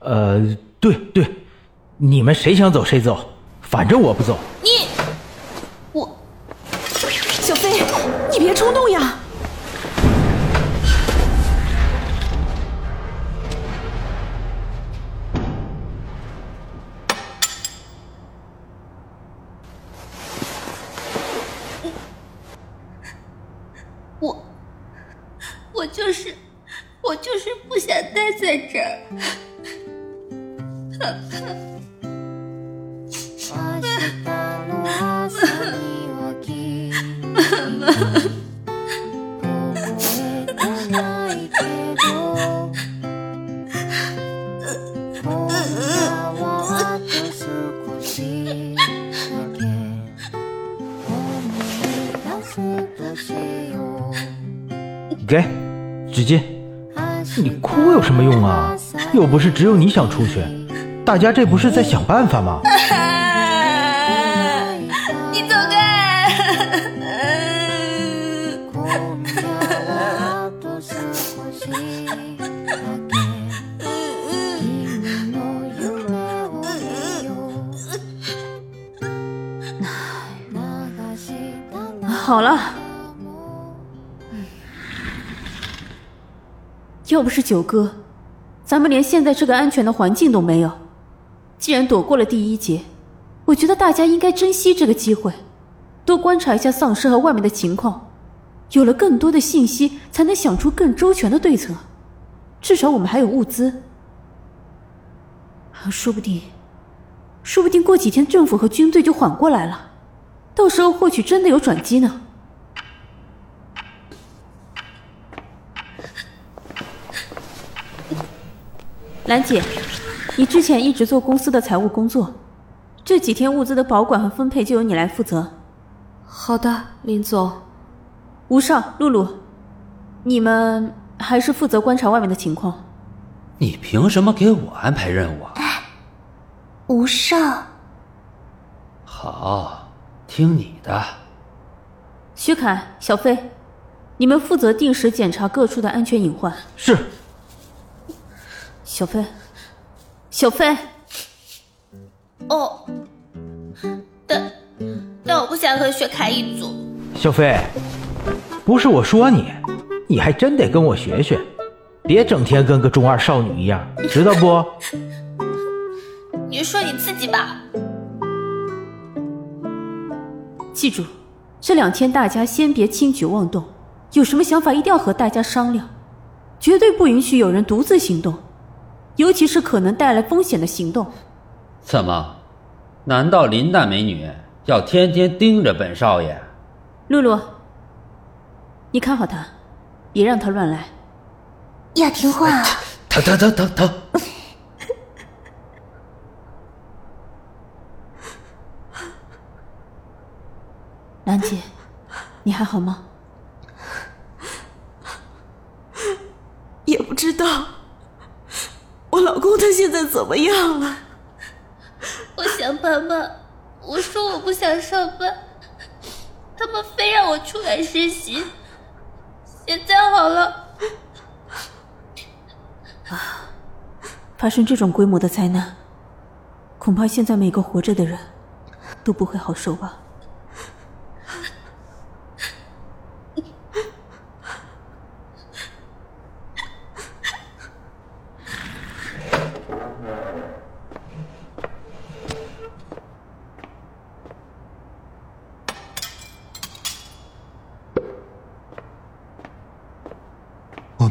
呃，对对，你们谁想走谁走，反正我不走。你，我，小飞，你别冲动呀。我，我就是，我就是不想待在这儿。给，纸巾。你哭有什么用啊？又不是只有你想出去，大家这不是在想辦法吗？你走开！今夜はあと少しだけ君の夢を見よう流した好了，要不是九哥，咱们连现在这个安全的环境都没有。 既然躲过了第一劫，我觉得大家应该珍惜这个机会，多观察一下丧尸和外面的情况，有了更多的信息，才能想出更周全的对策。至少我们还有物资，说不定，说不定过几天政府和军队就缓过来了，到时候或许真的有转机呢。兰姐，你之前一直做公司的财务工作，这几天物资的保管和分配就由你来负责。好的，林总。吴少、露露，你们还是负责观察外面的情况。你凭什么给我安排任务啊？吴少，好，听你的。徐凯、小飞，你们负责定时检查各处的安全隐患。是。小飞，小飞，哦，但但我不想和薛凯一组。小飞，不是我说你，你还真得跟我学学，别整天跟个中二少女一样，知道不？你说你自己吧。记住，这两天大家先别轻举妄动，有什么想法一定要和大家商量，绝对不允许有人独自行动，尤其是可能带来风险的行动。怎么？难道林大美女要天天盯着本少爷？露露，你看好他，别让他乱来。要听话。疼疼疼疼疼！兰姐，你还好吗？也不知道，我老公他现在怎么样了？我想爸妈，我说我不想上班，他们非让我出来实习。现在好了，啊发生这种规模的灾难，恐怕现在每个活着的人都不会好受吧。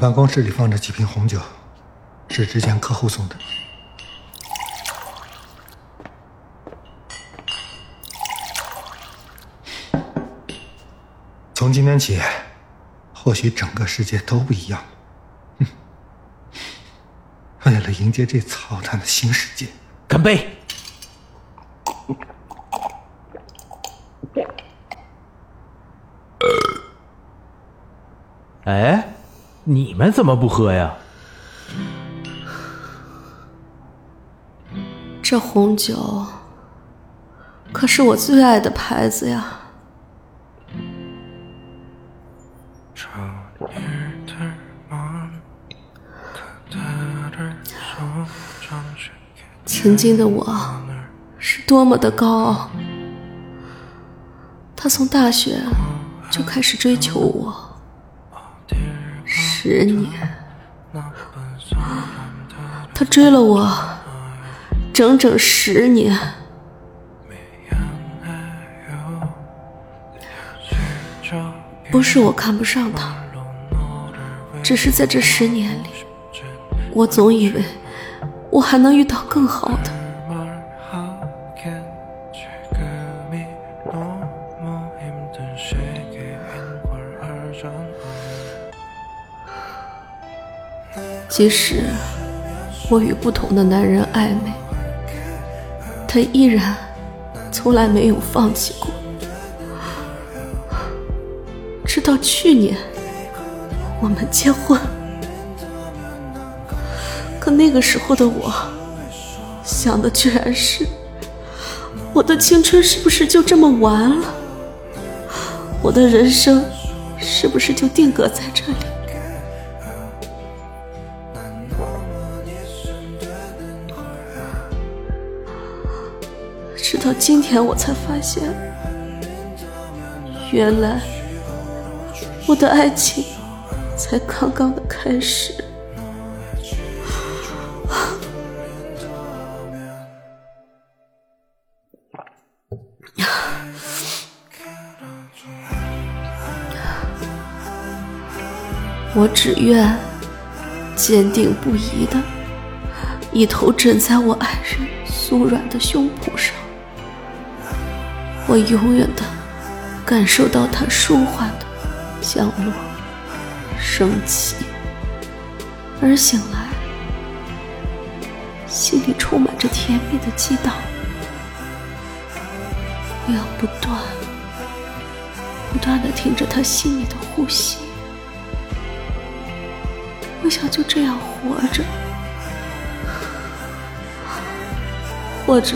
办公室里放着几瓶红酒，是之前客户送的。从今天起，或许整个世界都不一样了。嗯，为了迎接这操蛋的新世界，干杯！哎，你们怎么不喝呀？这红酒可是我最爱的牌子呀！曾经的我是多么的高傲。他从大学就开始追求我，十年，他追了我整整十年。不是我看不上他，只是在这十年里，我总以为我还能遇到更好的。即使我与不同的男人暧昧，他依然从来没有放弃过。直到去年，我们结婚，可那个时候的我，想的居然是我的青春是不是就这么完了？我的人生是不是就定格在这里？直到今天，我才发现，原来我的爱情才刚刚的开始。我只愿坚定不移的一头枕在我爱人酥软的胸脯上，我永远的感受到他舒缓的降落、升起，而醒来，心里充满着甜蜜的激荡。我要不断、不断的听着他细腻的呼吸。我想就这样活着，或者